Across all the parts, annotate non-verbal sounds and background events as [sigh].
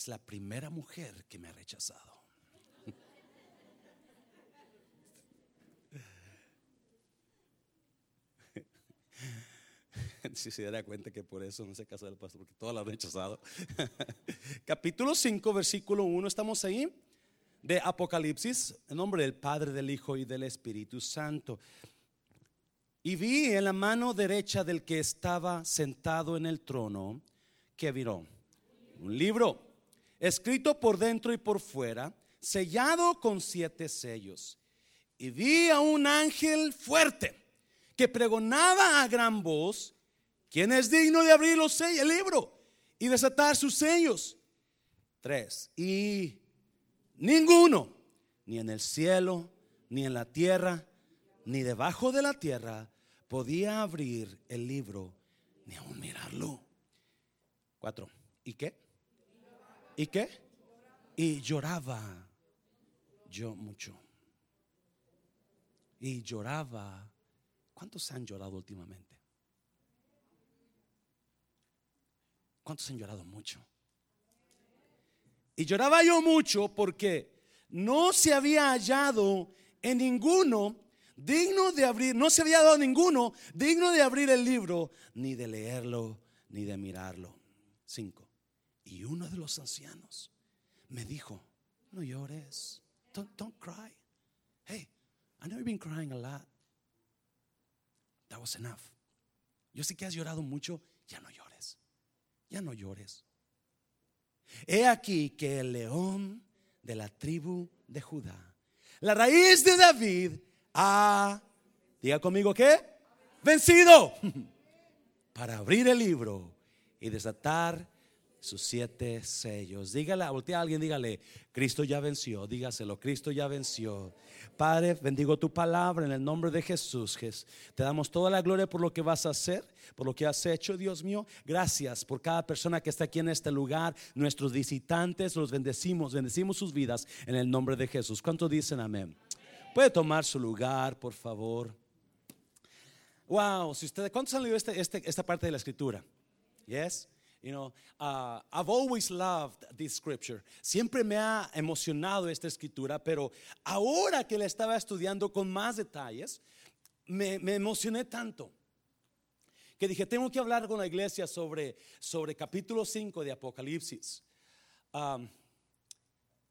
es la primera mujer que me ha rechazado. [laughs] Si se da cuenta que por eso no se casa del pastor, porque todas la han rechazado. [laughs] Capítulo 5, versículo 1, estamos ahí, de Apocalipsis, en nombre del Padre, del Hijo y del Espíritu Santo. Y vi en la mano derecha del que estaba sentado en el trono, que viró un libro, escrito por dentro y por fuera, sellado con siete sellos. Y vi a un ángel fuerte que pregonaba a gran voz, ¿quién es digno de abrir los sellos, el libro y desatar sus sellos? Tres. Y ninguno, ni en el cielo, ni en la tierra, ni debajo de la tierra, podía abrir el libro, ni aún mirarlo. Cuatro. ¿Y qué? ¿Y qué? Y lloraba yo mucho. Y lloraba. ¿Cuántos han llorado últimamente? ¿Cuántos han llorado mucho? Y lloraba yo mucho porque no se había hallado en ninguno digno de abrir, no se había dado ninguno digno de abrir el libro, ni de leerlo, ni de mirarlo. Cinco. Y uno de los ancianos me dijo, no llores, don't, don't cry. Hey, I know you've been crying a lot. That was enough. Yo sé que has llorado mucho, ya no llores, ya no llores. He aquí que el león de la tribu de Judá, la raíz de David, ha, diga conmigo que, vencido [laughs] para abrir el libro y desatar sus siete sellos. Dígale, voltea a alguien, dígale, Cristo ya venció, dígaselo, Cristo ya venció. Padre, bendigo tu palabra en el nombre de Jesús. Te damos toda la gloria por lo que vas a hacer, por lo que has hecho, Dios mío. Gracias por cada persona que está aquí en este lugar, nuestros visitantes, los bendecimos, bendecimos sus vidas en el nombre de Jesús. ¿Cuántos dicen amén? Puede tomar su lugar, por favor. Wow, si ustedes, ¿cuántos han leído este, este, esta parte de la escritura? Yes. You know, uh, I've always loved this scripture. Siempre me ha emocionado esta escritura, pero ahora que la estaba estudiando con más detalles, me, me emocioné tanto que dije, tengo que hablar con la iglesia sobre, sobre capítulo 5 de Apocalipsis. Um,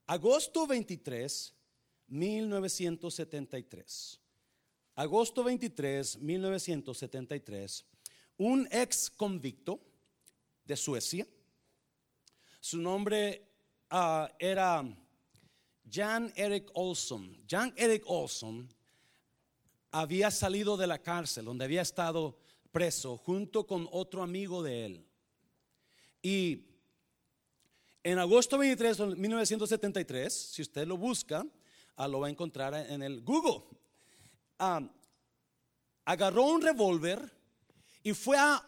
agosto 23, 1973. Agosto 23, 1973. Un ex convicto de Suecia. Su nombre ah, era Jan Erik Olson. Jan Erik Olson había salido de la cárcel donde había estado preso junto con otro amigo de él. Y en agosto 23 de 1973, si usted lo busca, ah, lo va a encontrar en el Google. Ah, agarró un revólver y fue a,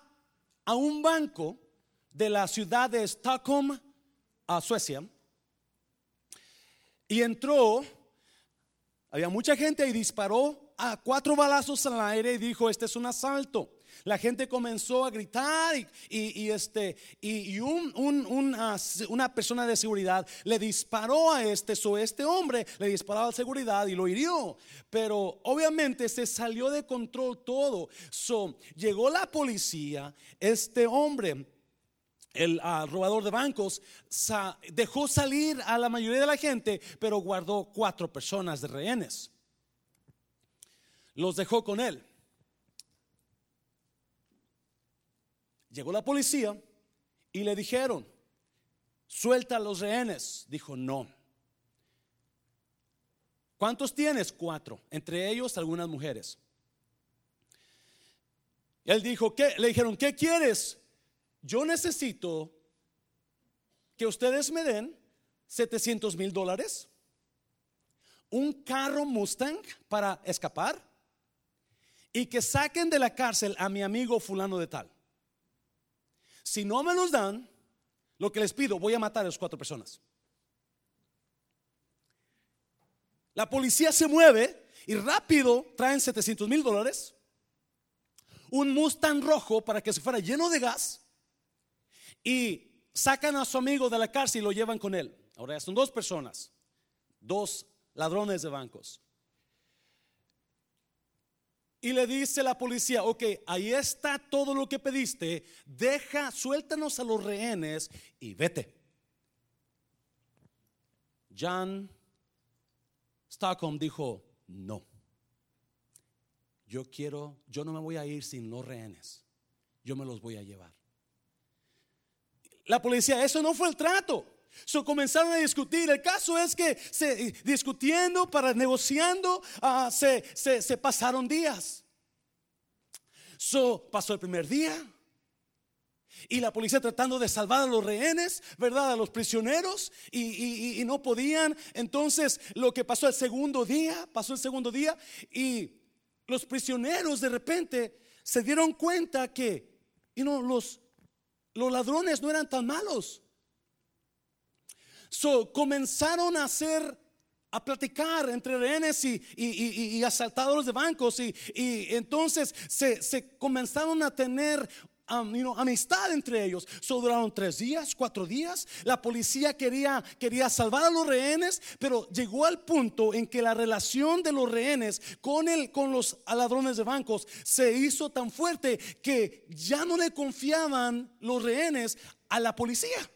a un banco de la ciudad de Stockholm a Suecia. Y entró, había mucha gente y disparó a cuatro balazos al aire y dijo, este es un asalto. La gente comenzó a gritar y, este, y, una, persona de seguridad le disparó a este, so este hombre le disparó a seguridad y lo hirió. Pero obviamente se salió de control todo. So, llegó la policía, este hombre el ah, robador de bancos dejó salir a la mayoría de la gente, pero guardó cuatro personas de rehenes. Los dejó con él. Llegó la policía y le dijeron, suelta a los rehenes. Dijo, no. ¿Cuántos tienes? Cuatro. Entre ellos algunas mujeres. Él dijo, ¿qué? Le dijeron, ¿qué quieres? Yo necesito que ustedes me den 700 mil dólares, un carro Mustang para escapar y que saquen de la cárcel a mi amigo fulano de tal. Si no me los dan, lo que les pido, voy a matar a las cuatro personas. La policía se mueve y rápido traen 700 mil dólares, un Mustang rojo para que se fuera lleno de gas y sacan a su amigo de la cárcel y lo llevan con él. Ahora son dos personas, dos ladrones de bancos. Y le dice la policía, ok, ahí está todo lo que pediste, deja, suéltanos a los rehenes y vete. John Stockholm dijo, no, yo quiero, yo no me voy a ir sin los rehenes, yo me los voy a llevar. La policía, eso no fue el trato. So, comenzaron a discutir. El caso es que se, discutiendo, para negociando, ah, se, se, pasaron días. So, pasó el primer día. Y la policía tratando de salvar a los rehenes, ¿verdad? A los prisioneros. Y, y, no podían. Entonces, lo que pasó el segundo día, pasó el segundo día. Y los prisioneros de repente se dieron cuenta que y no, los, los ladrones no eran tan malos. So, comenzaron a hacer, a platicar entre rehenes y, y, asaltadores de bancos y, entonces se, se, comenzaron a tener amistad entre ellos. So, duraron tres días, cuatro días. La policía quería, quería salvar a los rehenes, pero llegó al punto en que la relación de los rehenes con, el, con los ladrones de bancos se hizo tan fuerte que ya no le confiaban los rehenes a la policía.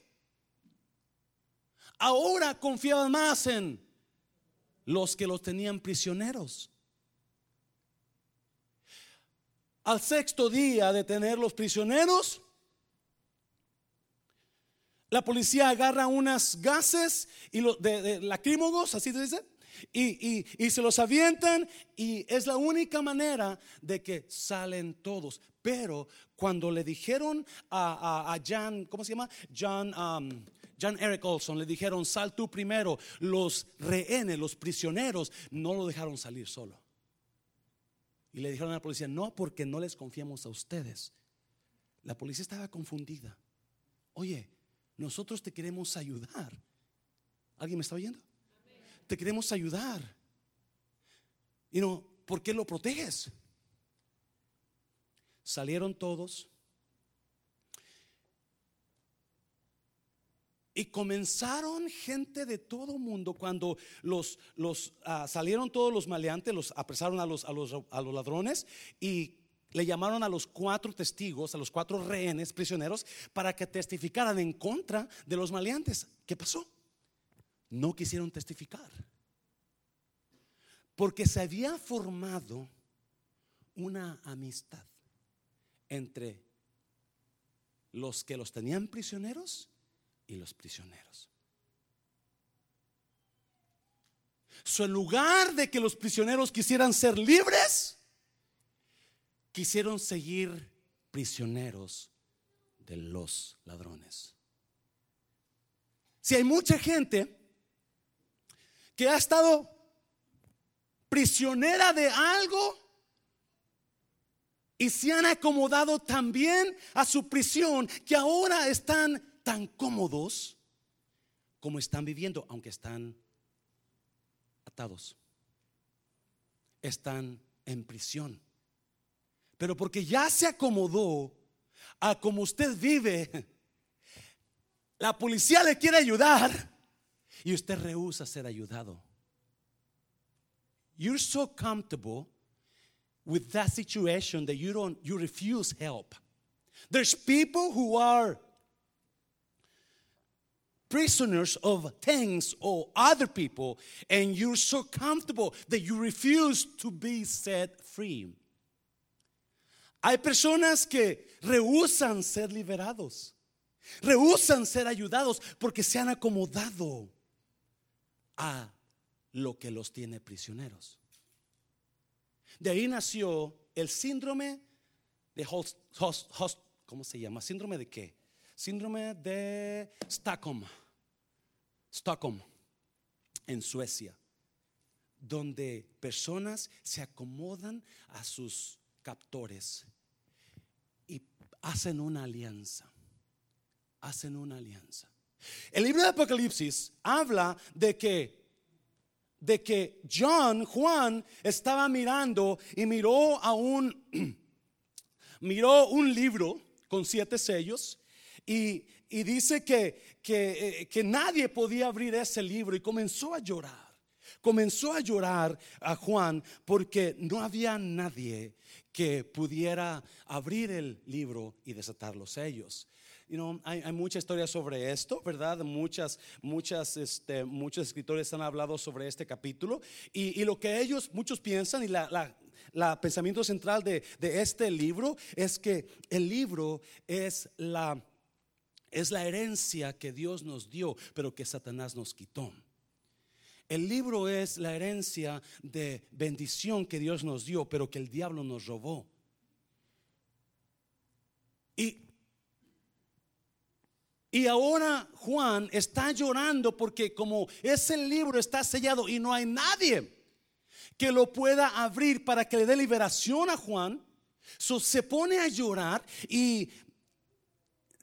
Ahora confiaban más en los que los tenían prisioneros. Al sexto día de tener los prisioneros, la policía agarra unas gases y de, lacrímogos, así se dice, y, se los avientan y es la única manera de que salen todos. Pero cuando le dijeron a, a, John, ¿cómo se llama? John, um, John Eric Olson, le dijeron, sal tú primero, los rehenes, los prisioneros, no lo dejaron salir solo. Y le dijeron a la policía, no, porque no les confiamos a ustedes. La policía estaba confundida. Oye, nosotros te queremos ayudar. ¿Alguien me está oyendo? Te queremos ayudar. Y no, ¿por qué lo proteges? Salieron todos Y comenzaron gente de todo mundo cuando los, los ah, salieron todos los maleantes, los apresaron a los, a los, a los ladrones y le llamaron a los cuatro testigos, a los cuatro rehenes prisioneros, para que testificaran en contra de los maleantes. ¿Qué pasó? No quisieron testificar. Porque se había formado una amistad entre los que los tenían prisioneros y los prisioneros. So, en lugar de que los prisioneros quisieran ser libres, quisieron seguir prisioneros de los ladrones. Si hay mucha gente que ha estado prisionera de algo y se han acomodado también a su prisión que ahora están tan cómodos como están viviendo, aunque están atados. Están en prisión. Pero porque ya se acomodó a como usted vive, [laughs] la policía le quiere ayudar y usted rehúsa ser ayudado. You're so comfortable with that situation that you don't you refuse help. There's people who are prisoners of things or other people, and you're so comfortable that you refuse to be set free. Hay personas que rehusan ser liberados, rehusan ser ayudados porque se han acomodado a lo que los tiene prisioneros. De ahí nació el síndrome de Host, ¿cómo se llama? ¿Síndrome de qué? Síndrome de Stockholm. Stockholm, en Suecia, donde personas se acomodan a sus captores y hacen una alianza. Hacen una alianza. El libro de Apocalipsis habla de que de que John, Juan, estaba mirando y miró a un [clears throat] miró un libro con siete sellos y y dice que, que, eh, que nadie podía abrir ese libro y comenzó a llorar. Comenzó a llorar a Juan porque no había nadie que pudiera abrir el libro y desatar los sellos. You know, hay, hay, mucha historia sobre esto, ¿verdad? Muchas, muchas, este, muchos escritores han hablado sobre este capítulo y, y lo que ellos, muchos piensan y la, la, la pensamiento central de, de, este libro es que el libro es la, es la herencia que Dios nos dio, pero que Satanás nos quitó. El libro es la herencia de bendición que Dios nos dio, pero que el diablo nos robó. Y, y ahora Juan está llorando porque como ese libro está sellado y no hay nadie que lo pueda abrir para que le dé liberación a Juan, se pone a llorar y,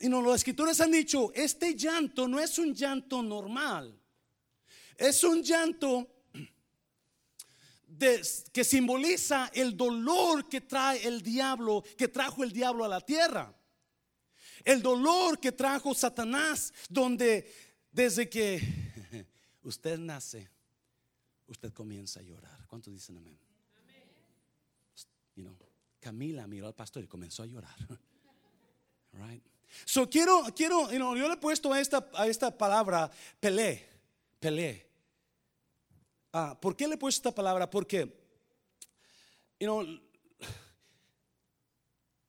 y no, los escritores han dicho, este llanto no es un llanto normal. Es un llanto que simboliza el dolor que trae el diablo, que trajo el diablo a la tierra. El dolor que trajo Satanás, donde desde que [laughs] usted nace, usted comienza a llorar. ¿Cuántos dicen amén? You know, Camila miró al pastor y comenzó a llorar. [laughs] Right? So quiero, quiero, you know, yo le he puesto a esta, a esta palabra pelé, pelé. Ah, ¿Por qué le he puesto esta palabra? Porque, you know,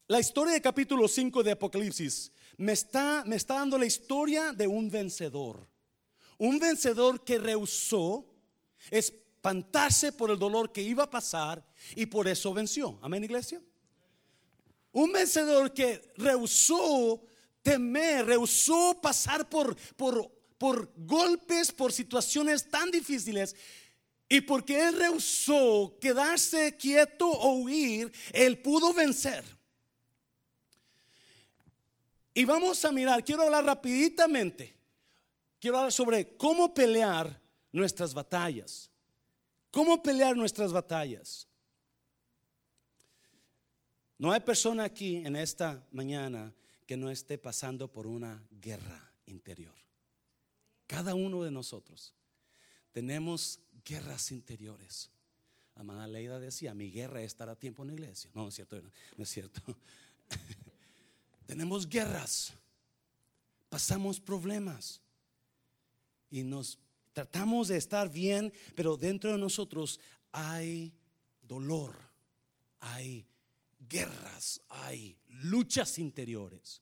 la historia de capítulo 5 de Apocalipsis me está, me está dando la historia de un vencedor. Un vencedor que rehusó espantarse por el dolor que iba a pasar y por eso venció. Amén, iglesia. Un vencedor que rehusó temer, rehusó pasar por, por, por golpes, por situaciones tan difíciles y porque él rehusó quedarse quieto o huir, él pudo vencer. Y vamos a mirar, quiero hablar rapiditamente, quiero hablar sobre cómo pelear nuestras batallas. ¿Cómo pelear nuestras batallas? No hay persona aquí en esta mañana que no esté pasando por una guerra interior. Cada uno de nosotros tenemos guerras interiores. Amada Leida decía, mi guerra es estar a tiempo en la iglesia. No, es cierto, no es cierto. [laughs] Tenemos guerras, pasamos problemas y nos tratamos de estar bien, pero dentro de nosotros hay dolor, hay guerras, hay luchas interiores.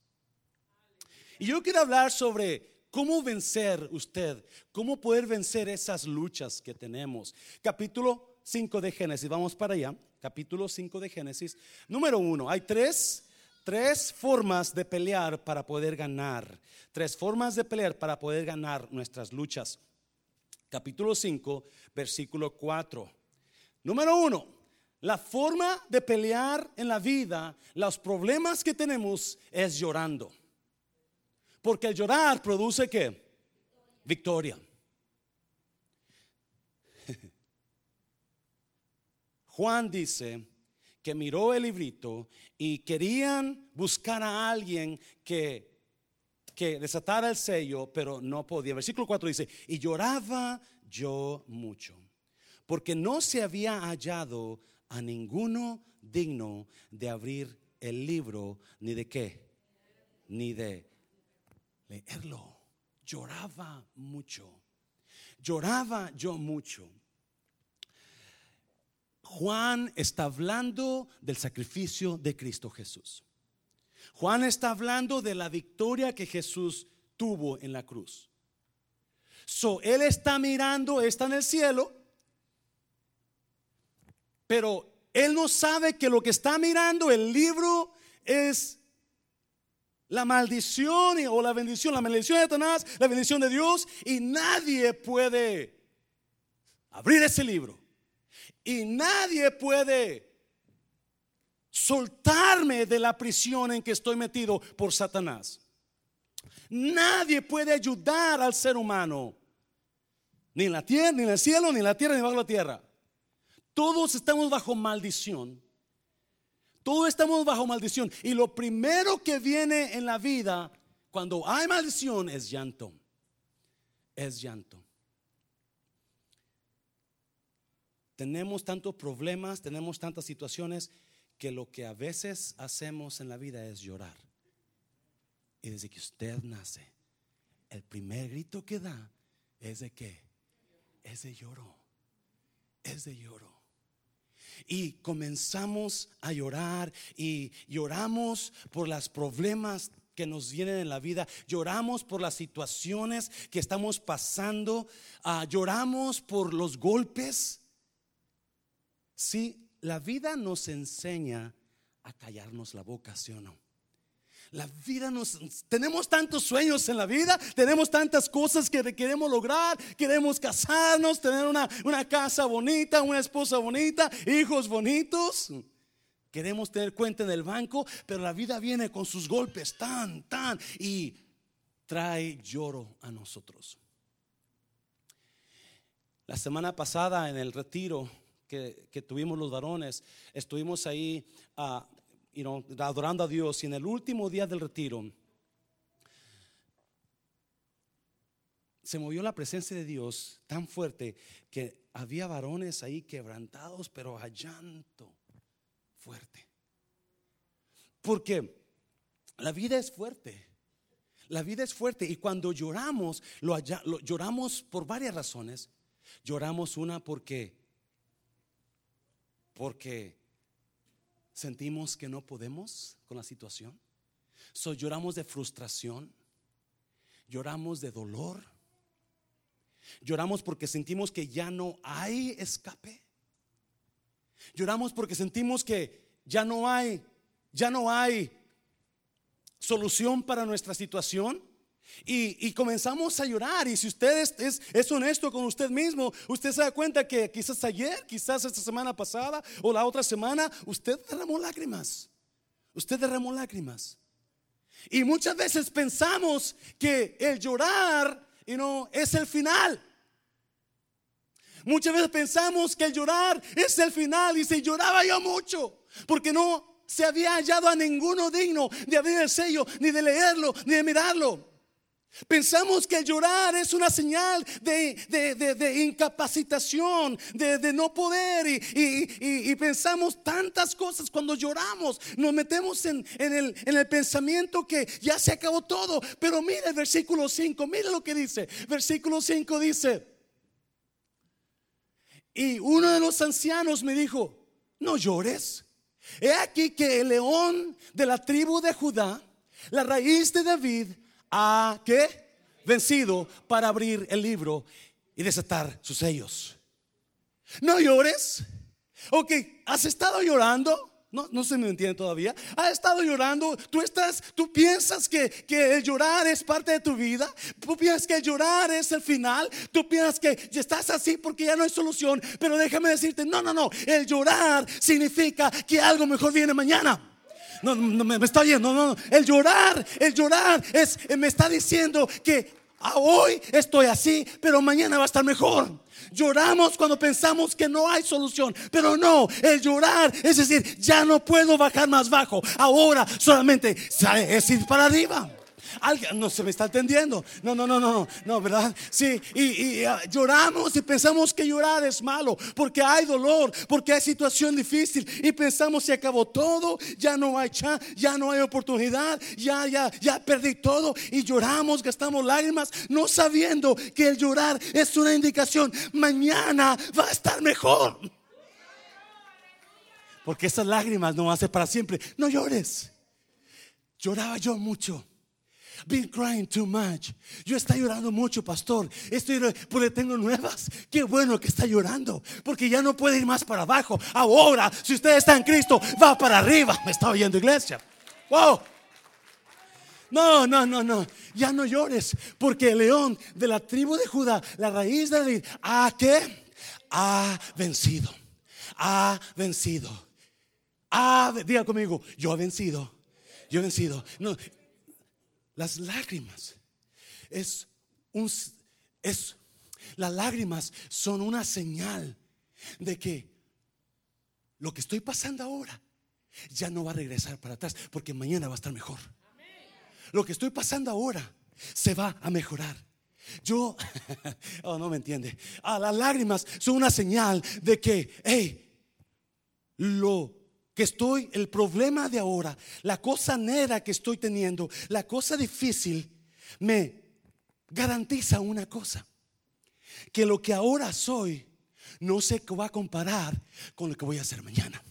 Y yo quiero hablar sobre ¿Cómo vencer usted? ¿Cómo poder vencer esas luchas que tenemos? Capítulo 5 de Génesis, vamos para allá. Capítulo 5 de Génesis. Número uno, hay tres, tres formas de pelear para poder ganar. Tres formas de pelear para poder ganar nuestras luchas. Capítulo 5, versículo 4. Número uno, la forma de pelear en la vida, los problemas que tenemos es llorando. Porque el llorar produce qué? Victoria. [laughs] Juan dice que miró el librito y querían buscar a alguien que, que desatara el sello, pero no podía. Versículo 4 dice, y lloraba yo mucho, porque no se había hallado a ninguno digno de abrir el libro, ni de qué, ni de leerlo. Lloraba mucho. Lloraba yo mucho. Juan está hablando del sacrificio de Cristo Jesús. Juan está hablando de la victoria que Jesús tuvo en la cruz. So, él está mirando, está en el cielo, pero él no sabe que lo que está mirando, el libro, es la maldición o la bendición, la maldición de Satanás, la bendición de Dios, y nadie puede abrir ese libro. Y nadie puede soltarme de la prisión en que estoy metido por Satanás. Nadie puede ayudar al ser humano, ni en la tierra, ni en el cielo, ni en la tierra, ni bajo la tierra. Todos estamos bajo maldición. Todos estamos bajo maldición. Y lo primero que viene en la vida Cuando hay maldición es llanto. Es llanto. Tenemos tantos problemas, tenemos tantas situaciones que lo que a veces hacemos en la vida es llorar. Y desde que usted nace, el primer grito que da es de qué? Es de lloro. Es de lloro. Y comenzamos a llorar y lloramos por los problemas que nos vienen en la vida, lloramos por las situaciones que estamos pasando, ah, lloramos por los golpes. Sí, la vida nos enseña a callarnos la boca, ¿sí o no? La vida nos... Tenemos tantos sueños en la vida, tenemos tantas cosas que queremos lograr, queremos casarnos, tener una, una casa bonita, una esposa bonita, hijos bonitos. Queremos tener cuenta en el banco, pero la vida viene con sus golpes tan, tan, y trae lloro a nosotros. La semana pasada en el retiro que, tuvimos los varones, estuvimos ahí a adorando a Dios. Y en el último día del retiro, se movió la presencia de Dios tan fuerte que había varones ahí quebrantados, pero a llanto fuerte. Porque la vida es fuerte. La vida es fuerte y cuando lloramos, lo, lo, lloramos por varias razones. Lloramos una porque porque sentimos que no podemos con la situación. So, lloramos de frustración, lloramos de dolor, lloramos porque sentimos que ya no hay escape. Lloramos porque sentimos que ya no hay, ya no hay solución para nuestra situación. Y, comenzamos a llorar. Y si usted es, es, honesto con usted mismo, usted se da cuenta que quizás ayer, quizás esta semana pasada o la otra semana, usted derramó lágrimas. Usted derramó lágrimas. Y muchas veces pensamos que el llorar no es el final. Muchas veces pensamos que el llorar es el final. Y se lloraba yo mucho porque no se había hallado a ninguno digno de abrir el sello, ni de leerlo, ni de mirarlo. Pensamos que llorar es una señal de, incapacitación, de, no poder y, pensamos tantas cosas cuando lloramos. Nos metemos en, el, en, el, pensamiento que ya se acabó todo. Pero mire el versículo 5, mire lo que dice. Versículo 5 dice, y uno de los ancianos me dijo, no llores. He aquí que el león de la tribu de Judá, la raíz de David, ha que vencido para abrir el libro y desatar sus sellos. No llores. Ok, ¿has estado llorando? No, no se me entiende todavía. ¿Has estado llorando? ¿Tú, estás, tú piensas que, que, el llorar es parte de tu vida? ¿Tú piensas que el llorar es el final? ¿Tú piensas que estás así porque ya no hay solución? Pero déjame decirte, no, no, no. El llorar significa que algo mejor viene mañana. No, no me, está oyendo. No, no. El llorar, el llorar es, me está diciendo que hoy estoy así, pero mañana va a estar mejor. Lloramos cuando pensamos que no hay solución, pero no, el llorar es decir, ya no puedo bajar más bajo, ahora solamente es ir para arriba. Alguien no se me está entendiendo. No, no, no, no, no, ¿verdad? Sí, y, ah, lloramos y pensamos que llorar es malo porque hay dolor, porque hay situación difícil y pensamos se acabó todo, ya no hay chance, ya no hay oportunidad, ya, ya, ya perdí todo y lloramos, gastamos lágrimas, no sabiendo que el llorar es una indicación. Mañana va a estar mejor. Porque esas lágrimas no ser para siempre. No llores. Lloraba yo mucho been crying too much. Yo estoy llorando mucho, pastor. Estoy porque tengo nuevas. Qué bueno que está llorando, porque ya no puede ir más para abajo. Ahora, si usted está en Cristo, va para arriba. Me está oyendo, iglesia. Wow. No, no, no, no. Ya no llores, porque el león de la tribu de Judá, la raíz de David, ¿a qué? Ha vencido. Ha vencido. Ha, diga conmigo, yo he vencido. Yo he vencido. No, las lágrimas es un es las lágrimas son una señal de que lo que estoy pasando ahora ya no va a regresar para atrás porque mañana va a estar mejor. lo que estoy pasando ahora se va a mejorar. Yo, [laughs] oh, no me entiende. Ah, las lágrimas son una señal de que, hey, lo que estoy, el problema de ahora, la cosa negra que estoy teniendo, la cosa difícil, me garantiza una cosa, que lo que ahora soy no se va a comparar con lo que voy a hacer mañana.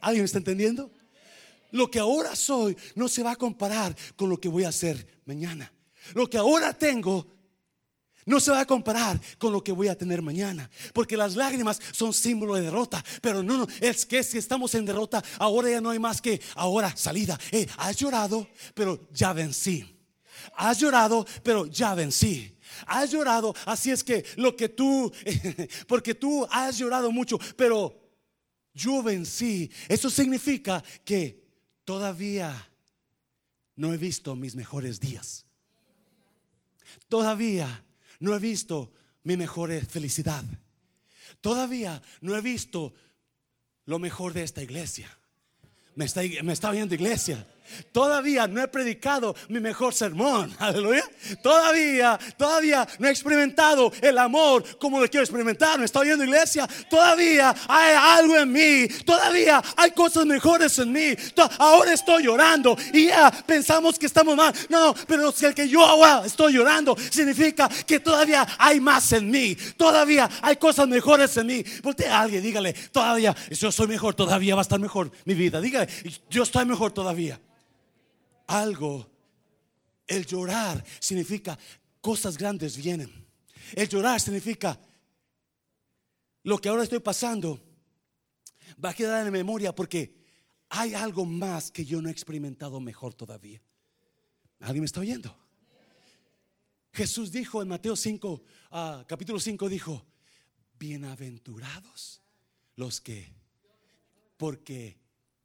¿Alguien está entendiendo? Lo que ahora soy no se va a comparar con lo que voy a hacer mañana. Lo que ahora tengo no se va a comparar con lo que voy a tener mañana. Porque las lágrimas son símbolo de derrota. Pero no, no, es que si estamos en derrota, ahora ya no hay más que ahora salida. Eh, has llorado, pero ya vencí. Has llorado, pero ya vencí. Has llorado, así es que lo que tú, [laughs] porque tú has llorado mucho, pero yo vencí. Eso significa que todavía no he visto mis mejores días. Todavía no he visto mi mejor felicidad. Todavía no he visto lo mejor de esta iglesia. Me está, me está viendo iglesia. Todavía no he predicado mi mejor sermón. [laughs] Aleluya. Todavía, todavía no he experimentado el amor como lo quiero experimentar. ¿Me está oyendo iglesia? Todavía hay algo en mí. Todavía hay cosas mejores en mí. Ahora estoy llorando y ya pensamos que estamos mal. No, pero si el que yo ahora estoy llorando significa que todavía hay más en mí. Todavía hay cosas mejores en mí. Voltea a alguien, dígale, todavía, yo soy mejor, todavía va a estar mejor mi vida. Dígale, yo estoy mejor todavía algo. El llorar significa cosas grandes vienen. El llorar significa lo que ahora estoy pasando va a quedar en memoria porque hay algo más que yo no he experimentado mejor todavía. ¿Alguien me está oyendo? Jesús dijo en Mateo 5, ah, capítulo 5, dijo, bienaventurados los que, porque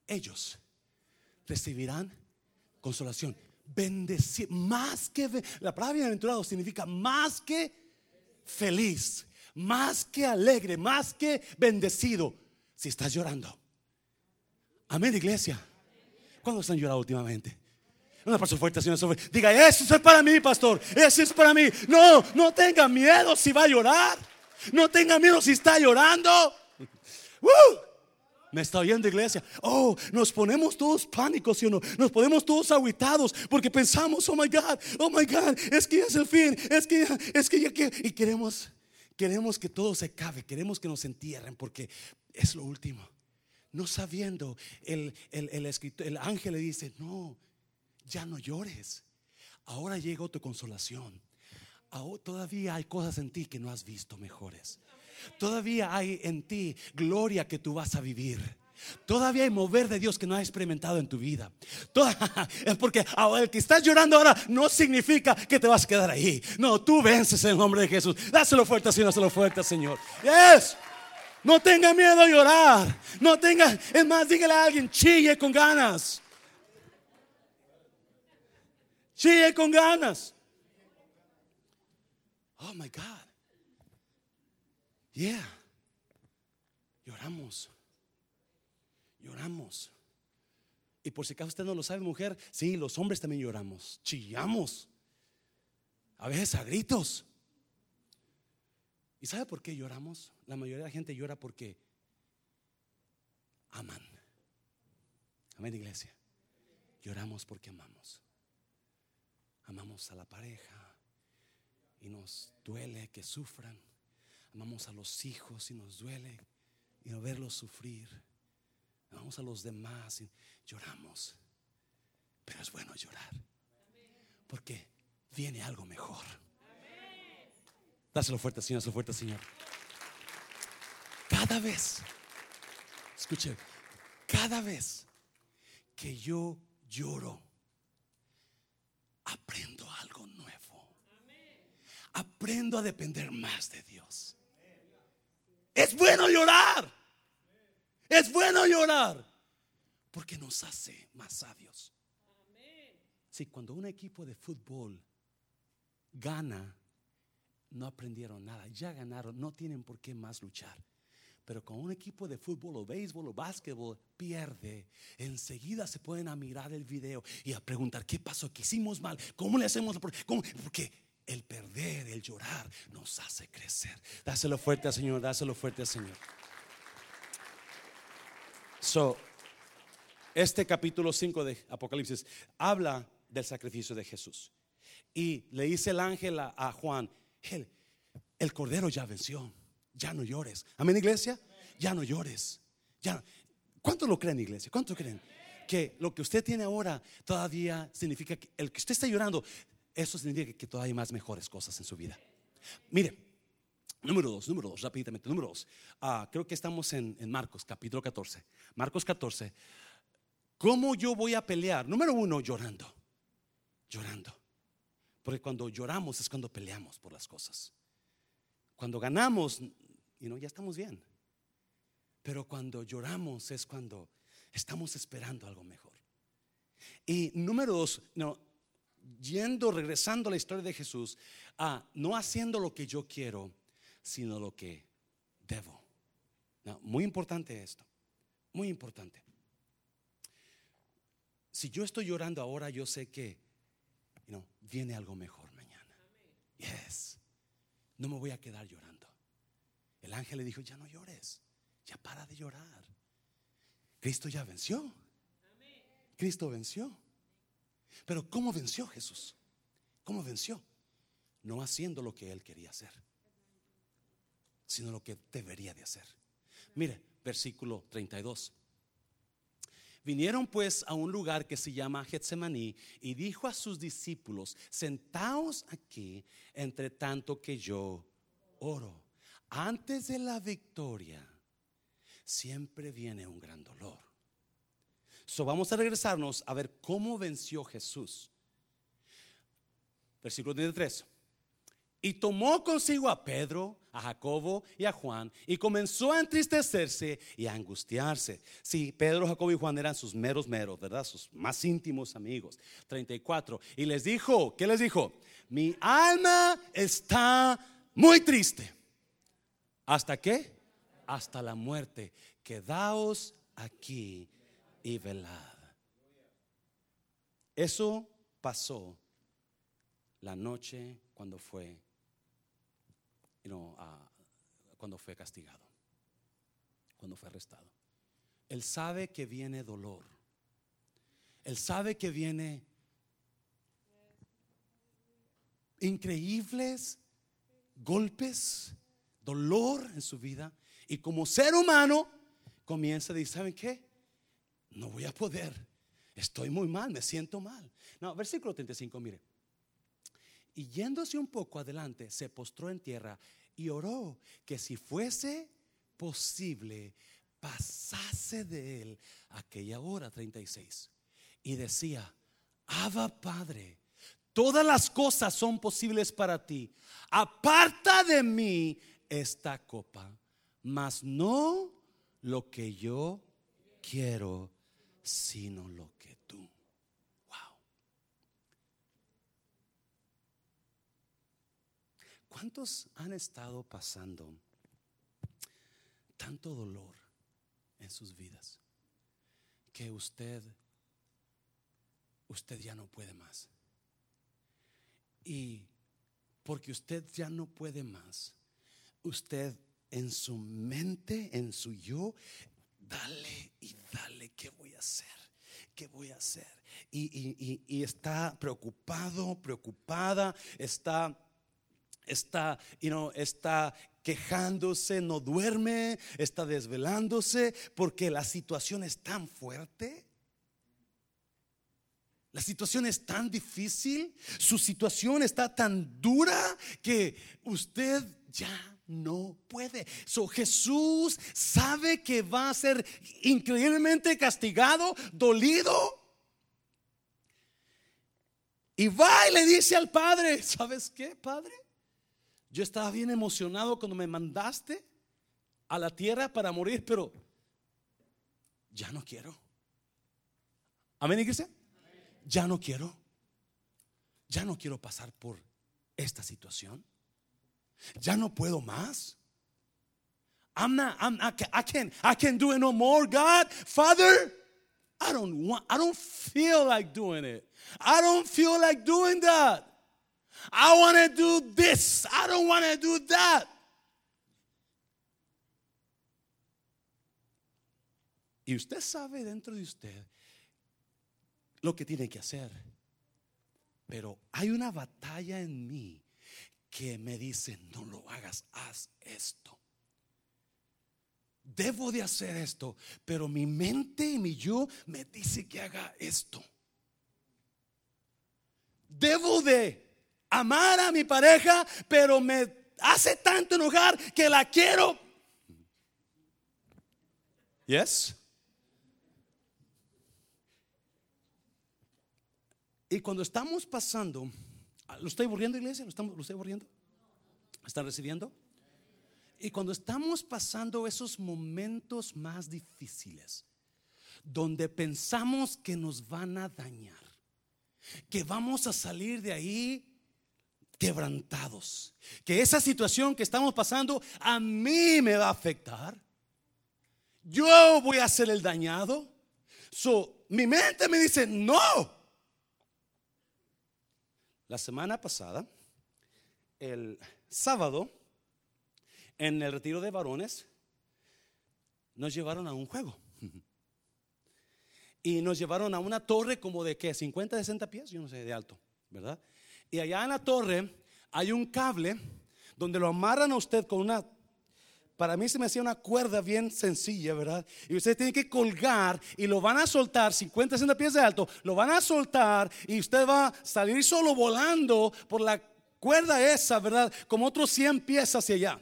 ellos recibirán consolación. Bendecir, más que la palabra bienaventurado significa más que feliz, más que alegre, más que bendecido. Si estás llorando, amén, iglesia. ¿Cuándo están llorando últimamente? Una persona fuerte. Diga, eso es para mí, pastor. Eso es para mí. No, no tenga miedo si va a llorar. No tenga miedo si está llorando. [laughs] Me está oyendo iglesia. Oh, nos ponemos todos pánicos, ¿sí o no? Nos ponemos todos aguitados porque pensamos, oh my God, oh my God, es que ya es el fin, es que ya, es que ya que y queremos, queremos que todo se acabe, queremos que nos entierren porque es lo último. No sabiendo, el, el, el, escritor, el ángel le dice, no, ya no llores. Ahora llegó tu consolación. todavía hay cosas en ti que no has visto mejores. Todavía hay en ti gloria que tú vas a vivir. Todavía hay mover de Dios que no has experimentado en tu vida. [laughs] Es porque el que estás llorando ahora no significa que te vas a quedar ahí. No, tú vences en el nombre de Jesús. Dáselo fuerte, Señor, dáselo fuerte, Señor. Yes. No tenga miedo a llorar. No tenga, es más, dígale a alguien, chille con ganas. Chille con ganas. Oh my God. Yeah. Lloramos. Lloramos. Y por si acaso usted no lo sabe, mujer, sí, los hombres también lloramos. Chillamos. A veces a gritos. ¿Y sabe por qué lloramos? La mayoría de la gente llora porque aman. Amén, iglesia. Lloramos porque amamos. Amamos a la pareja y nos duele que sufran amamos a los hijos y nos duele y no verlos sufrir. Amamos a los demás y lloramos. Pero es bueno llorar. Porque viene algo mejor. Dáselo fuerte, Señor, dáselo fuerte, Señor. Cada vez, escuche, cada vez que yo lloro, aprendo algo nuevo. Aprendo a depender más de Dios. Es bueno llorar. Es bueno llorar. Porque nos hace más sabios. Si cuando un equipo de fútbol gana, no aprendieron nada. Ya ganaron, no tienen por qué más luchar. Pero con un equipo de fútbol o béisbol o básquetbol pierde, enseguida se pueden a mirar el video y a preguntar qué pasó, qué hicimos mal, cómo le hacemos, ¿Cómo? porque el perder, el llorar nos hace crecer. Dáselo fuerte al Señor, dáselo fuerte al Señor. So, este capítulo 5 de Apocalipsis habla del sacrificio de Jesús. Y le dice el ángel a, Juan, el, el cordero ya venció, ya no llores. Amén, iglesia, ya no llores. Ya, ¿Cuántos lo creen, iglesia? ¿Cuántos creen? Que lo que usted tiene ahora todavía significa que el que usted está llorando, eso significa que todavía hay más mejores cosas en su vida. Mire, número dos, número dos, rápidamente, número dos. Ah, creo que estamos en, en Marcos, capítulo 14. Marcos 14. ¿Cómo yo voy a pelear? Número uno, llorando. Llorando. Porque cuando lloramos es cuando peleamos por las cosas. Cuando ganamos, y no, ya estamos bien. Pero cuando lloramos es cuando estamos esperando algo mejor. Y número dos, no, yendo, regresando a la historia de Jesús, a no haciendo lo que yo quiero, sino lo que debo. muy importante esto, muy importante. Si yo estoy llorando ahora, yo sé que viene algo mejor mañana. Yes. No me voy a quedar llorando. El ángel le dijo, ya no llores, ya para de llorar. Cristo ya venció. Cristo venció. Pero ¿cómo venció Jesús? ¿Cómo venció? No haciendo lo que él quería hacer, sino lo que debería de hacer. Mire, versículo 32. Vinieron pues a un lugar que se llama Getsemaní y dijo a sus discípulos, sentaos aquí entre tanto que yo oro. Antes de la victoria siempre viene un gran dolor. So vamos a regresarnos a ver cómo venció Jesús. Versículo 33. Y tomó consigo a Pedro, a Jacobo y a Juan y comenzó a entristecerse y a angustiarse. Sí, Pedro, Jacobo y Juan eran sus meros meros, ¿verdad? Sus más íntimos amigos. 34. Y les dijo, ¿qué les dijo? Mi alma está muy triste. ¿Hasta qué? Hasta la muerte. Quedaos aquí y velad. Eso pasó la noche cuando fue cuando fue castigado, cuando fue arrestado. Él sabe que viene dolor. Él sabe que viene increíbles golpes, dolor en su vida. Y como ser humano comienza a decir, ¿saben qué? No voy a poder. Estoy muy mal, me siento mal. No, versículo 35, mire y yéndose un poco adelante, se postró en tierra y oró que si fuese posible, pasase de él aquella hora 36. Y decía, Abba Padre, todas las cosas son posibles para ti. Aparta de mí esta copa, mas no lo que yo quiero, sino lo que tú. ¿Cuántos han estado pasando tanto dolor en sus vidas que usted usted ya no puede más? Y porque usted ya no puede más, usted en su mente, en su yo, dale y dale, ¿qué voy a hacer? ¿Qué voy a hacer? Y, está preocupado, preocupada, está está, está quejándose, no duerme, está desvelándose porque la situación es tan fuerte. La situación es tan difícil, su situación está tan dura que usted ya no puede. So, Jesús sabe que va a ser increíblemente castigado, dolido. Y va y le dice al Padre, ¿sabes qué, Padre? Yo estaba bien emocionado cuando me mandaste a la tierra para morir, pero ya no quiero. Amén. Ya no quiero. Ya no quiero pasar por esta situación. Ya no puedo más. I'm not, I'm, I, can't, I can't, I can't do it no more. God, Father, I don't want, I don't feel like doing it. I don't feel like doing that. I want to do this. I don't want to do that. Y usted sabe dentro de usted lo que tiene que hacer. Pero hay una batalla en mí que me dice, no lo hagas, haz esto. Debo de hacer esto, pero mi mente y mi yo me dice que haga esto. Debo de amar a mi pareja, pero me hace tanto enojar que la quiero. Yes. Y cuando estamos pasando, ¿lo estoy aburriendo, iglesia? ¿Lo, estamos, ¿Lo estoy aburriendo? ¿Están recibiendo? Y cuando estamos pasando esos momentos más difíciles, donde pensamos que nos van a dañar, que vamos a salir de ahí quebrantados, que esa situación que estamos pasando a mí me va a afectar, yo voy a ser el dañado. So, mi mente me dice, no, la semana pasada, el sábado, en el retiro de varones, nos llevaron a un juego. Y nos llevaron a una torre como de que 50, 60 pies, yo no sé, de alto, ¿verdad? Y allá en la torre hay un cable donde lo amarran a usted con una para mí se me hacía una cuerda bien sencilla, ¿verdad? Y usted tiene que colgar y lo van a soltar 50, 60 pies de alto, lo van a soltar y usted va a salir solo volando por la cuerda esa, ¿verdad? Como otros 100 pies hacia allá.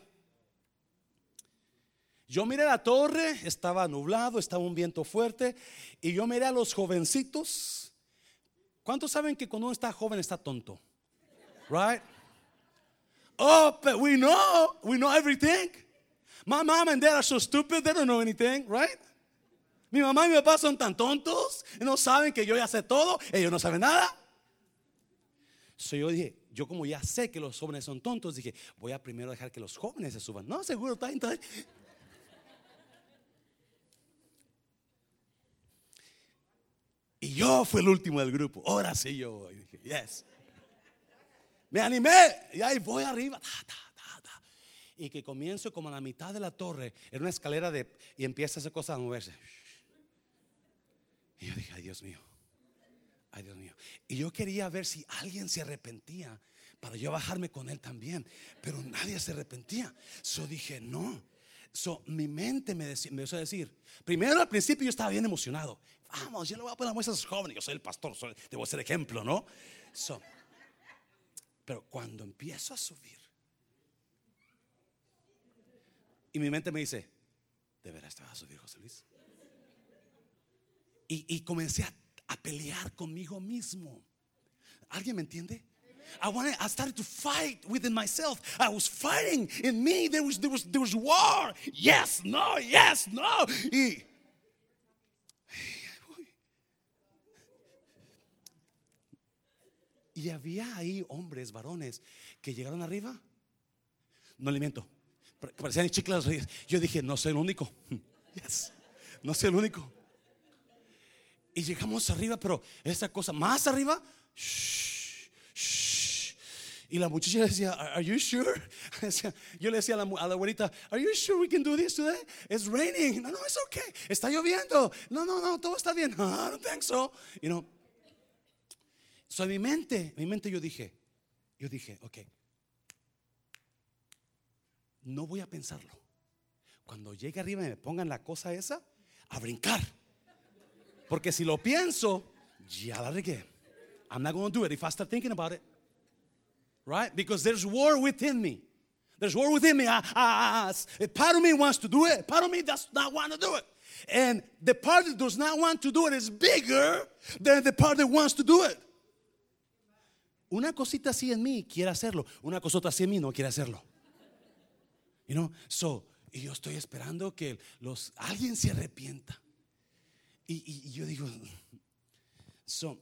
Yo miré la torre, estaba nublado, estaba un viento fuerte y yo miré a los jovencitos. ¿Cuántos saben que cuando uno está joven está tonto? Right? Oh, but we know, we know everything. My mom and dad are so stupid, they don't know anything, right? Mi mamá y mi papá son tan tontos, no saben que yo ya sé todo, ellos no saben nada. So yo dije, yo como ya sé que los jóvenes son tontos, dije, voy a primero dejar que los jóvenes se suban. No, seguro, está, está. Y yo fui el último del grupo. Ahora sí yo voy. Dije, yes. Me animé y ahí voy arriba y que comienzo como a la mitad de la torre, en una escalera de, y empieza esa cosa a moverse. Y yo dije, ay Dios mío, ay Dios mío. Y yo quería ver si alguien se arrepentía para yo bajarme con él también, pero nadie se arrepentía. So dije, no. So, mi mente me, decía, me empezó a decir, primero al principio yo estaba bien emocionado. Vamos, yo le voy a poner a muestras jóvenes, yo soy el pastor, debo ser ejemplo, ¿no? Pero cuando empiezo a subir, Y mi mente me dice, ¿de veras te vas a subir, José Luis? Y, comencé a, pelear conmigo mismo. ¿Alguien me entiende? I wanted, I started to fight within myself. I was fighting in me. There was, there was, there was war. Yes, no, yes, no. Y, y había ahí hombres, varones, que llegaron arriba. No le parecían chiclas. Yo dije, no soy el único. [laughs] no soy el único. Y llegamos arriba, pero esa cosa más arriba. Y la muchacha decía, Are you sure? [laughs] Yo le decía a la, a la abuelita, Are you sure we can do this today? It's raining. No, no, it's okay. Está lloviendo. No, no, no, todo está bien. [laughs] I don't think so. You know. So en mi mente, en mi mente yo dije, yo dije, ok, no voy a pensarlo. Cuando llegue arriba y me pongan la cosa esa, a brincar. Porque si lo pienso, ya la regué. I'm not going to do it if I start thinking about it. Right? Because there's war within me. There's war within me. I, I, I, part of me wants to do it. Part of me does not want to do it. And the part that does not want to do it is bigger than the part that wants to do it. Una cosita así en mí quiere hacerlo. Una cosota así en mí no quiere hacerlo. You know, so, y yo estoy esperando que los, alguien se arrepienta. Y, yo digo, so,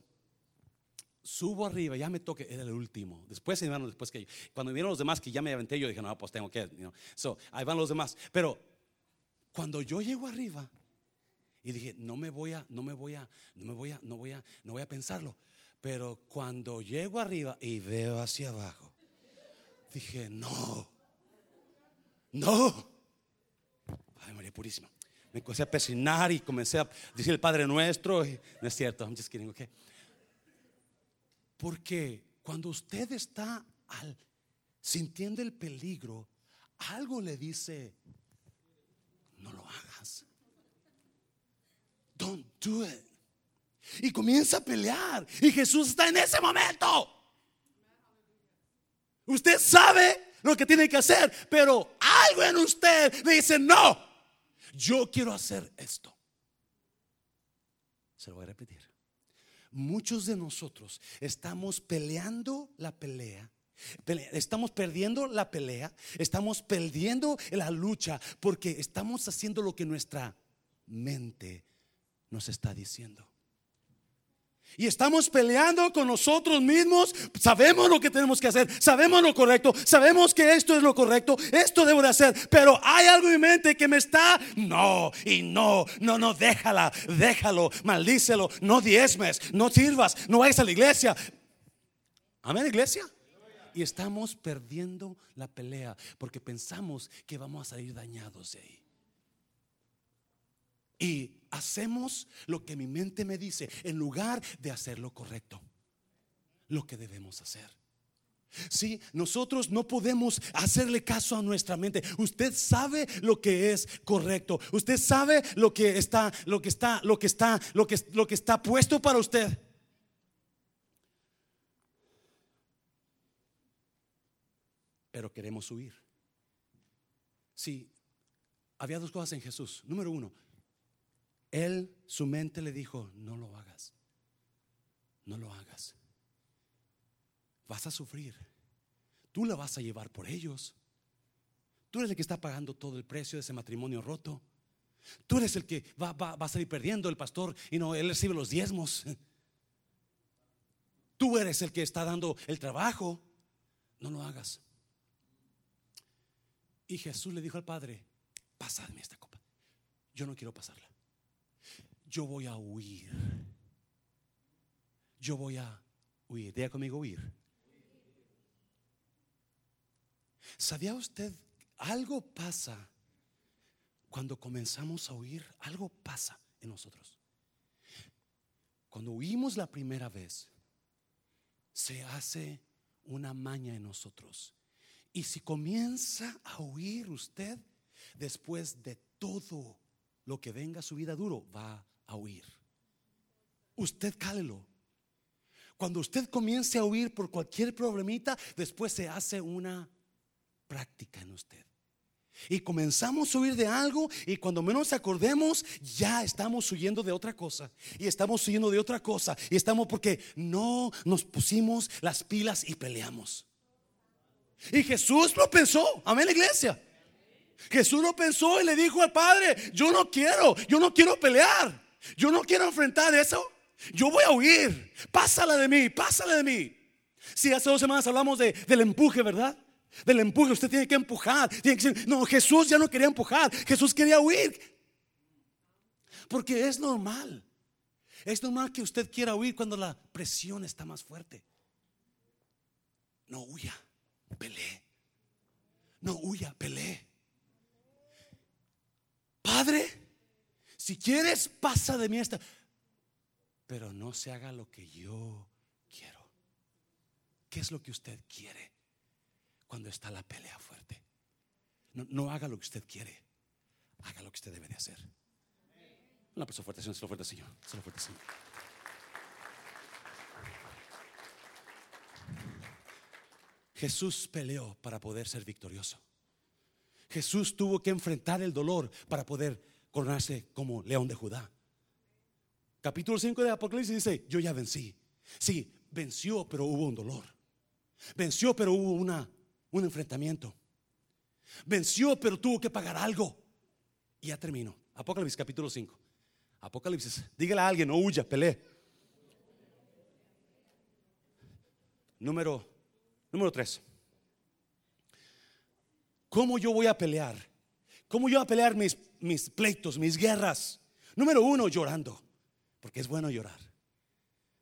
subo arriba, ya me toque, era el último. Después después que cuando vieron los demás que ya me aventé, yo dije, no, pues tengo que, you. So, ahí van los demás. Pero cuando yo llego arriba y dije, no me voy a, no me voy a, no me voy a, no voy a, no voy a pensarlo. Pero cuando llego arriba y veo hacia abajo, dije, no, no. Ay, María Purísima. Me comencé a pesinar y comencé a decir el Padre Nuestro. no es cierto, I'm just kidding. Porque cuando usted está sintiendo el peligro, algo le dice, no lo hagas. Don't do it. Y comienza a pelear. Y Jesús está en ese momento. Usted sabe lo que tiene que hacer, pero algo en usted le dice, no, yo quiero hacer esto. Se lo voy a repetir. Muchos de nosotros estamos peleando la pelea Estamos perdiendo la pelea, estamos perdiendo la lucha porque estamos haciendo lo que nuestra mente nos está diciendo. Y estamos peleando con nosotros mismos. Sabemos lo que tenemos que hacer. Sabemos lo correcto. Sabemos que esto es lo correcto. Esto debo de hacer. Pero hay algo en mi mente que me está. No, y no, no, no, déjala, déjalo, maldícelo. No diezmes, no sirvas, no vayas a la iglesia. Amén, iglesia. Y estamos perdiendo la pelea porque pensamos que vamos a salir dañados de ahí. Y hacemos lo que mi mente me dice en lugar de hacer lo correcto, lo que debemos hacer. Si nosotros no podemos hacerle caso a nuestra mente. Usted sabe lo que es correcto. Usted sabe lo que está, lo que está, lo que está, lo que, lo que está puesto para usted. Pero queremos huir. Sí, había dos cosas en Jesús. Número uno, él, su mente le dijo, no lo hagas, no lo hagas. Vas a sufrir. Tú la vas a llevar por ellos. Tú eres el que está pagando todo el precio de ese matrimonio roto. Tú eres el que va, a salir perdiendo el pastor y no, él recibe los diezmos. [laughs] Tú eres el que está dando el trabajo. No lo hagas. Y Jesús le dijo al Padre, pasadme esta copa. Yo no quiero pasarla yo voy a huir. Yo voy a huir. Diga conmigo huir. ¿Sabía usted? Algo pasa cuando comenzamos a huir. Algo pasa en nosotros. Cuando huimos la primera vez, se hace una maña en nosotros. Y si comienza a huir usted, después de todo lo que venga a su vida duro, va huir. Usted cálelo. Cuando usted comience a huir por cualquier problemita, después se hace una práctica en usted. Y comenzamos a huir de algo y cuando menos acordemos ya estamos huyendo de otra cosa. Y estamos huyendo de otra cosa. Y estamos porque no nos pusimos las pilas y peleamos. Y Jesús lo pensó. Amén, iglesia. Jesús lo pensó y le dijo al Padre, yo no quiero, yo no quiero pelear. Yo no quiero enfrentar eso. Yo voy a huir. Pásala de mí, pásala de mí. Si hace dos semanas hablamos de, del empuje, ¿verdad? Del empuje, usted tiene que empujar. Tiene que no, Jesús ya no quería empujar, Jesús quería huir. Porque es normal. Es normal que usted quiera huir cuando la presión está más fuerte. No huya, pelee. No huya, pelee. Padre, si quieres, pasa de mí esta. Pero no se haga lo que yo quiero. ¿Qué es lo que usted quiere cuando está la pelea fuerte? No, haga lo que usted quiere. Haga lo que usted debe de hacer. Una persona fuerte, Señor. Se fuerte, Señor. Se lo fuerte, Señor. Jesús peleó para poder ser victorioso. Jesús tuvo que enfrentar el dolor para poder coronarse como león de Judá. Capítulo 5 de Apocalipsis dice, yo ya vencí. Sí, venció, pero hubo un dolor. Venció, pero hubo una, un enfrentamiento. Venció, pero tuvo que pagar algo. Y ya termino. Apocalipsis capítulo 5. Apocalipsis. Dígale a alguien, no huya, pelee. Número, número 3. ¿Cómo yo voy a pelear ¿Cómo yo a pelear mis, pleitos, mis guerras? Número uno, llorando. Porque es bueno llorar.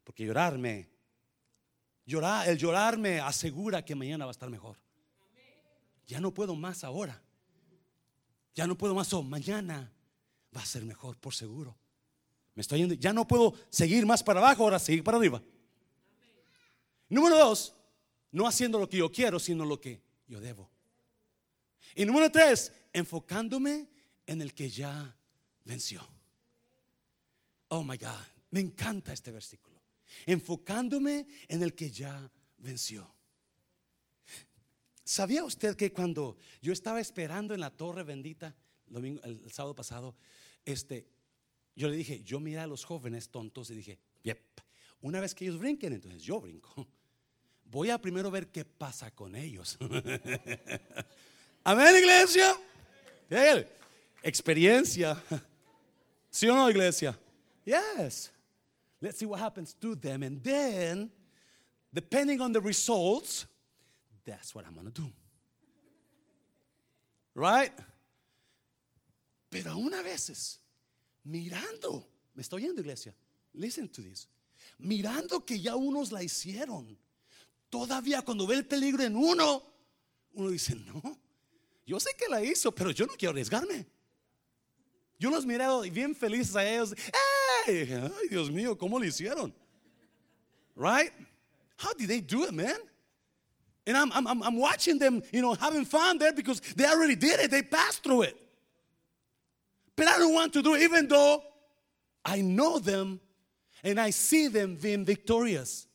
Porque llorarme, llorar, el llorar me asegura que mañana va a estar mejor. Ya no puedo más ahora. Ya no puedo más. Oh, mañana va a ser mejor, por seguro. Me estoy yendo. Ya no puedo seguir más para abajo, ahora seguir para arriba. Número dos, no haciendo lo que yo quiero, sino lo que yo debo. Y número tres, enfocándome en el que ya venció. Oh my God, me encanta este versículo. Enfocándome en el que ya venció. ¿Sabía usted que cuando yo estaba esperando en la torre bendita domingo, el, sábado pasado, este, yo le dije, yo miré a los jóvenes tontos y dije, yep, una vez que ellos brinquen, entonces yo brinco. Voy a primero ver qué pasa con ellos. [laughs] Amén, iglesia. Experiencia. ¿Sí o no, iglesia? Yes. Let's see what happens to them. And then, depending on the results, that's what I'm going to do. Right? Pero aún a veces, mirando, me estoy oyendo, iglesia. Listen to this. Mirando que ya unos la hicieron. Todavía cuando ve el peligro en uno, uno dice, no, yo sé que la hizo, pero yo no quiero arriesgarme. Yo los miré bien felices a ellos. ¡Ay! Ay, Dios mío, ¿cómo lo hicieron? Right? How did they do it, man? And I'm, I'm, I'm watching them, you know, having fun there because they already did it. They passed through it. But I don't want to do it, even though I know them and I see them being victorious.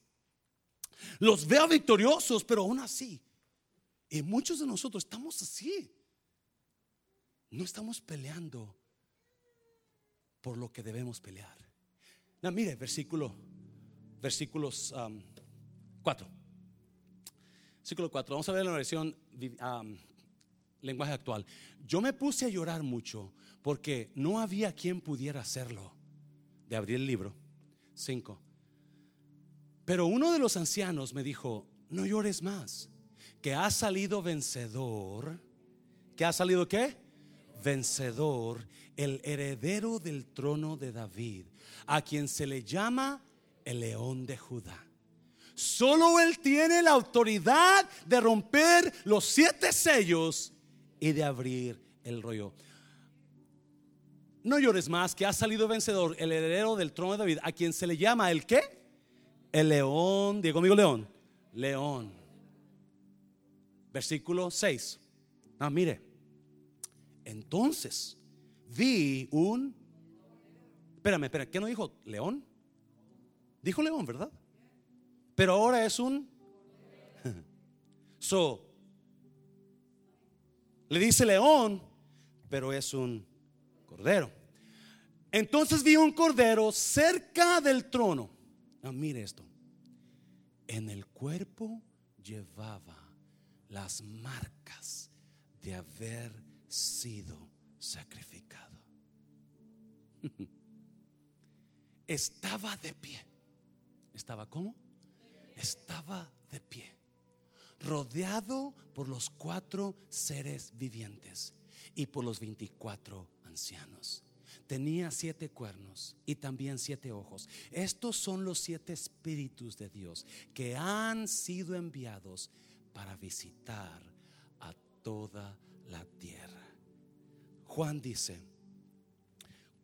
Los veo victoriosos, pero aún así y muchos de nosotros estamos así. No estamos peleando por lo que debemos pelear. No, mire, versículo, versículos 4. Um, versículo 4. Vamos a ver la versión um, lenguaje actual. Yo me puse a llorar mucho porque no había quien pudiera hacerlo. De abrir el libro. 5. Pero uno de los ancianos me dijo, no llores más que ha salido vencedor, que ha salido qué? Vencedor, el heredero del trono de David, a quien se le llama el león de Judá. Solo él tiene la autoridad de romper los siete sellos y de abrir el rollo. No llores más, que ha salido vencedor, el heredero del trono de David, a quien se le llama el qué? El león, digo conmigo león, león versículo 6. Ah, mire. Entonces vi un. Espérame, espérame, ¿qué no dijo? León. Dijo león, ¿verdad? Pero ahora es un. [laughs] So, le dice león, pero es un cordero. Entonces vi un cordero cerca del trono. Ah, mire esto. En el cuerpo llevaba las marcas de haber sido sacrificado. [laughs] Estaba de pie. ¿Estaba cómo? Estaba de pie. Rodeado por los cuatro seres vivientes y por los veinticuatro ancianos. Tenía siete cuernos y también siete ojos. Estos son los siete espíritus de Dios que han sido enviados para visitar a toda la tierra. Juan dice,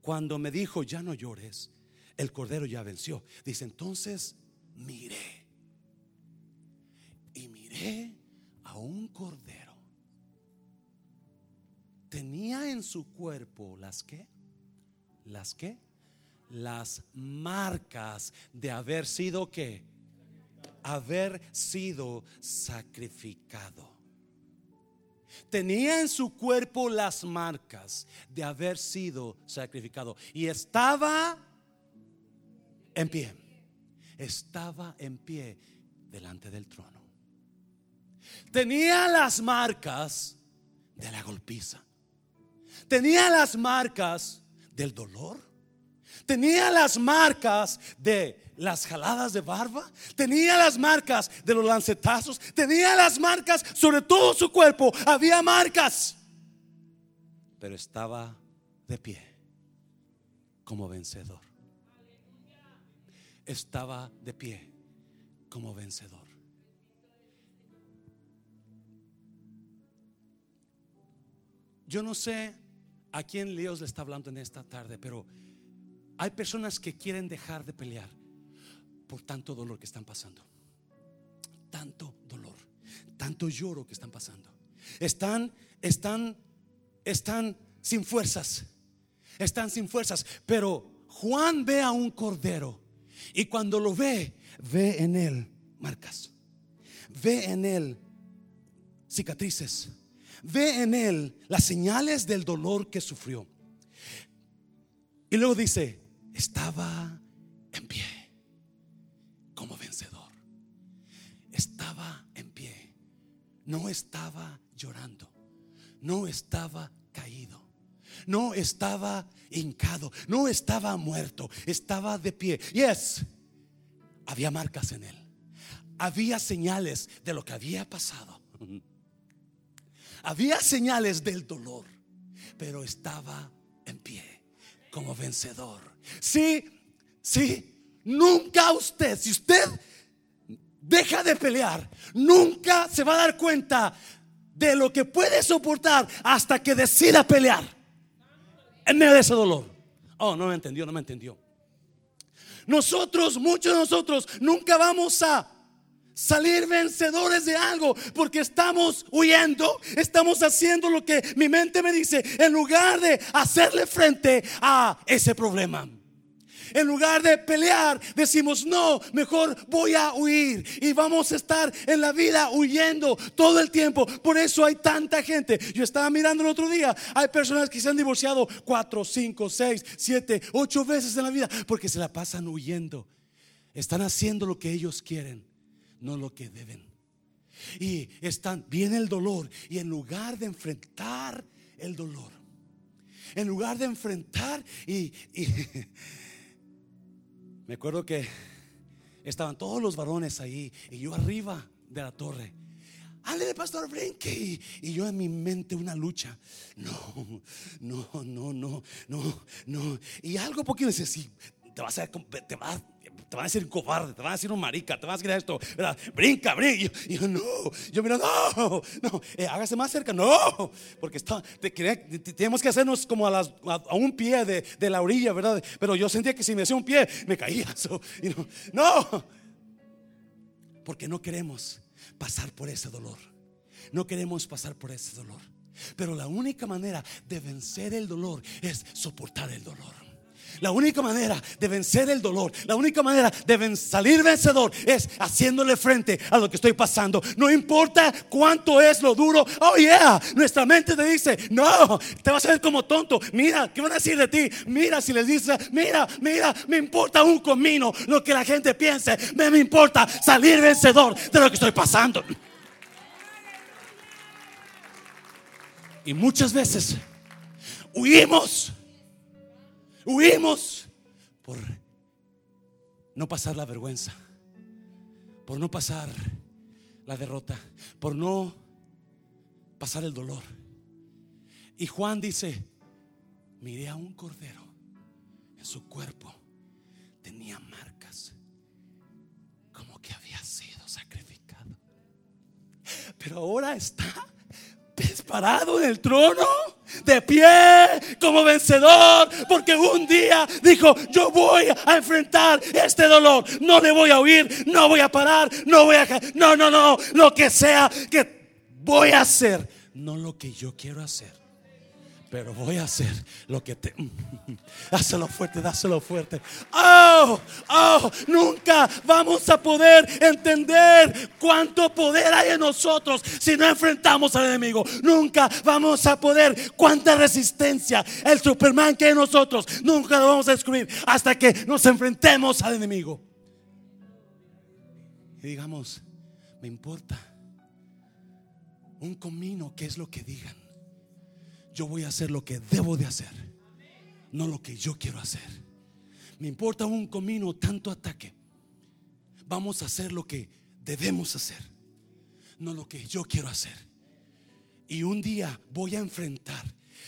cuando me dijo, ya no llores, el cordero ya venció. Dice, entonces miré. Y miré a un cordero. Tenía en su cuerpo las que, las que, las marcas de haber sido que haber sido sacrificado. Tenía en su cuerpo las marcas de haber sido sacrificado y estaba en pie. Estaba en pie delante del trono. Tenía las marcas de la golpiza. Tenía las marcas del dolor. Tenía las marcas de las jaladas de barba, tenía las marcas de los lancetazos, tenía las marcas sobre todo su cuerpo, había marcas. pero estaba de pie como vencedor. Estaba de pie como vencedor. Yo no sé a quién Dios le está hablando en esta tarde, pero hay personas que quieren dejar de pelear por tanto dolor que están pasando. Tanto dolor, tanto lloro que están pasando. Están, están, están sin fuerzas. Están sin fuerzas. Pero Juan ve a un cordero y cuando lo ve, ve en él marcas. Ve en él cicatrices ve en él las señales del dolor que sufrió. Y luego dice, estaba en pie como vencedor. Estaba en pie. No estaba llorando. No estaba caído. No estaba hincado. No estaba muerto. Estaba de pie. Y es, había marcas en él. Había señales de lo que había pasado. [laughs] Había señales del dolor, pero estaba en pie como vencedor. Sí, sí, nunca usted, si usted deja de pelear, nunca se va a dar cuenta de lo que puede soportar hasta que decida pelear en medio de ese dolor. Oh, no me entendió, no me entendió. Nosotros, muchos de nosotros, nunca vamos a salir vencedores de algo porque estamos huyendo, estamos haciendo lo que mi mente me dice en lugar de hacerle frente a ese problema. En lugar de pelear, decimos, no, mejor voy a huir. Y vamos a estar en la vida huyendo todo el tiempo. Por eso hay tanta gente. Yo estaba mirando el otro día, hay personas que se han divorciado cuatro, cinco, seis, siete, ocho veces en la vida porque se la pasan huyendo. Están haciendo lo que ellos quieren no lo que deben. Y están, viene el dolor y en lugar de enfrentar el dolor, en lugar de enfrentar y, [laughs] me acuerdo que estaban todos los varones ahí y yo arriba de la torre. de pastor, brinque. Y, yo en mi mente una lucha. No, no, no, no, no, no. Y algo porque dice, sí, te vas a, te te van a decir cobarde, te van a decir un marica, te van a decir esto, ¿verdad? brinca, brinca. Y yo, no, yo mira, no, no, eh, hágase más cerca, no, porque está, tenemos que hacernos como a, un pie de, la orilla, ¿verdad? Pero yo sentía que si me hacía un pie, me caía. [laughs] no, no, porque no queremos pasar por ese dolor, no queremos pasar por ese dolor. Pero la única manera de vencer el dolor es soportar el dolor. La única manera de vencer el dolor, la única manera de salir vencedor es haciéndole frente a lo que estoy pasando. No importa cuánto es lo duro. Oh, yeah. Nuestra mente te dice, no, te vas a ver como tonto. Mira, ¿qué van a decir de ti? Mira, si les dice, mira, mira, me importa un comino lo que la gente piense. Me, me importa salir vencedor de lo que estoy pasando. Y muchas veces huimos Huimos por no pasar la vergüenza, por no pasar la derrota, por no pasar el dolor. Y Juan dice, miré a un cordero en su cuerpo, tenía marcas como que había sido sacrificado. Pero ahora está parado en el trono, de pie como vencedor, porque un día dijo, yo voy a enfrentar este dolor, no le voy a huir, no voy a parar, no voy a... No, no, no, lo que sea que voy a hacer, no lo que yo quiero hacer pero voy a hacer lo que te... [laughs] Dáselo fuerte, dáselo fuerte. Oh, oh, nunca vamos a poder entender cuánto poder hay en nosotros si no enfrentamos al enemigo. Nunca vamos a poder cuánta resistencia el Superman que hay en nosotros. Nunca lo vamos a descubrir hasta que nos enfrentemos al enemigo. Y digamos, me importa un comino, ¿qué es lo que digan? Yo voy a hacer lo que debo de hacer, no lo que yo quiero hacer. Me importa un comino tanto ataque. Vamos a hacer lo que debemos hacer, no lo que yo quiero hacer. Y un día voy a enfrentar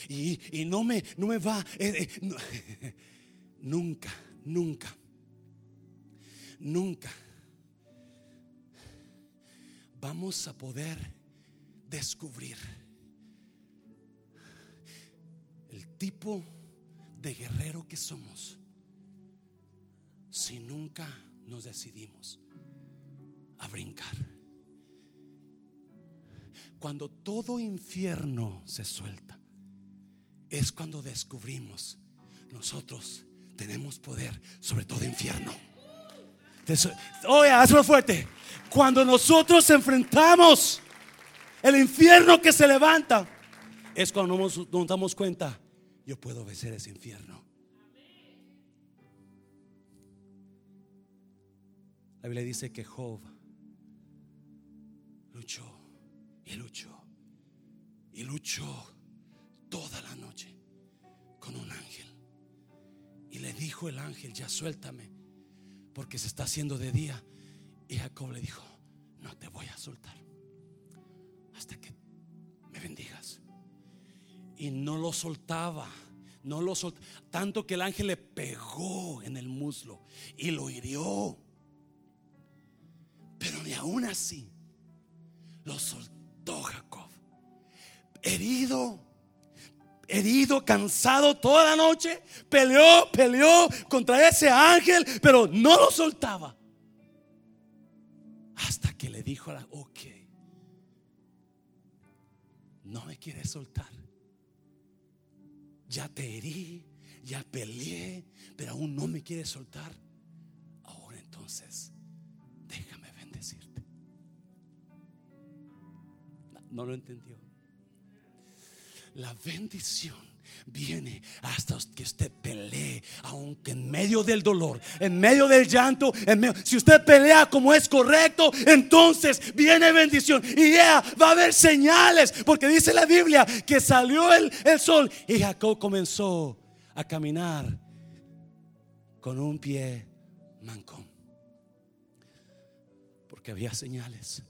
y, no, me, no me va. Eh, eh, [laughs] nunca, nunca, nunca vamos a poder descubrir tipo de guerrero que somos si nunca nos decidimos a brincar. Cuando todo infierno se suelta, es cuando descubrimos nosotros tenemos poder sobre todo infierno. Oye, hazlo fuerte. Cuando nosotros enfrentamos el infierno que se levanta, es cuando nos, nos damos cuenta, yo puedo vencer ese infierno. La Biblia dice que Job luchó y luchó y luchó toda la noche con un ángel. Y le dijo el ángel, ya suéltame, porque se está haciendo de día. Y Jacob le dijo, no te voy a soltar hasta que me bendigas. Y no lo soltaba, no lo soltaba, tanto que el ángel le pegó en el muslo y lo hirió. Pero ni aún así lo soltó Jacob. Herido, herido, cansado toda la noche. Peleó, peleó contra ese ángel, pero no lo soltaba. Hasta que le dijo a la, ok, no me quieres soltar. Ya te herí, ya peleé, pero aún no me quieres soltar. Ahora entonces No lo entendió. La bendición viene hasta que usted pelee, aunque en medio del dolor, en medio del llanto, en medio, si usted pelea como es correcto, entonces viene bendición y ya va a haber señales, porque dice la Biblia que salió el, el sol y Jacob comenzó a caminar con un pie manco, porque había señales.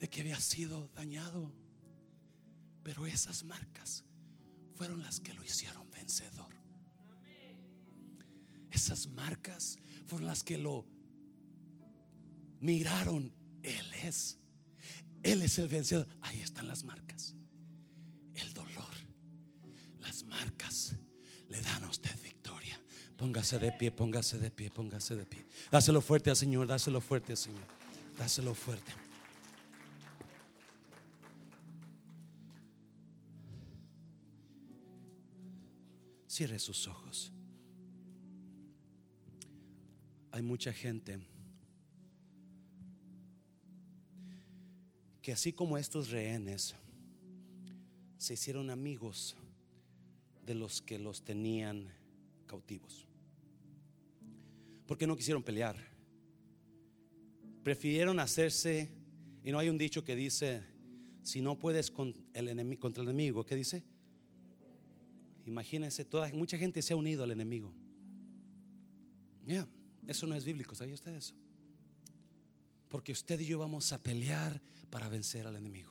De que había sido dañado. Pero esas marcas fueron las que lo hicieron vencedor. Esas marcas fueron las que lo miraron. Él es. Él es el vencedor. Ahí están las marcas. El dolor. Las marcas le dan a usted victoria. Póngase de pie, póngase de pie, póngase de pie. Dáselo fuerte al Señor, dáselo fuerte al Señor. Dáselo fuerte. Cierre sus ojos. Hay mucha gente que así como estos rehenes se hicieron amigos de los que los tenían cautivos. Porque no quisieron pelear prefirieron hacerse, y no hay un dicho que dice, si no puedes con el enemigo, contra el enemigo, ¿qué dice? Imagínense, toda, mucha gente se ha unido al enemigo. Ya, eso no es bíblico, ¿sabía usted eso? Porque usted y yo vamos a pelear para vencer al enemigo.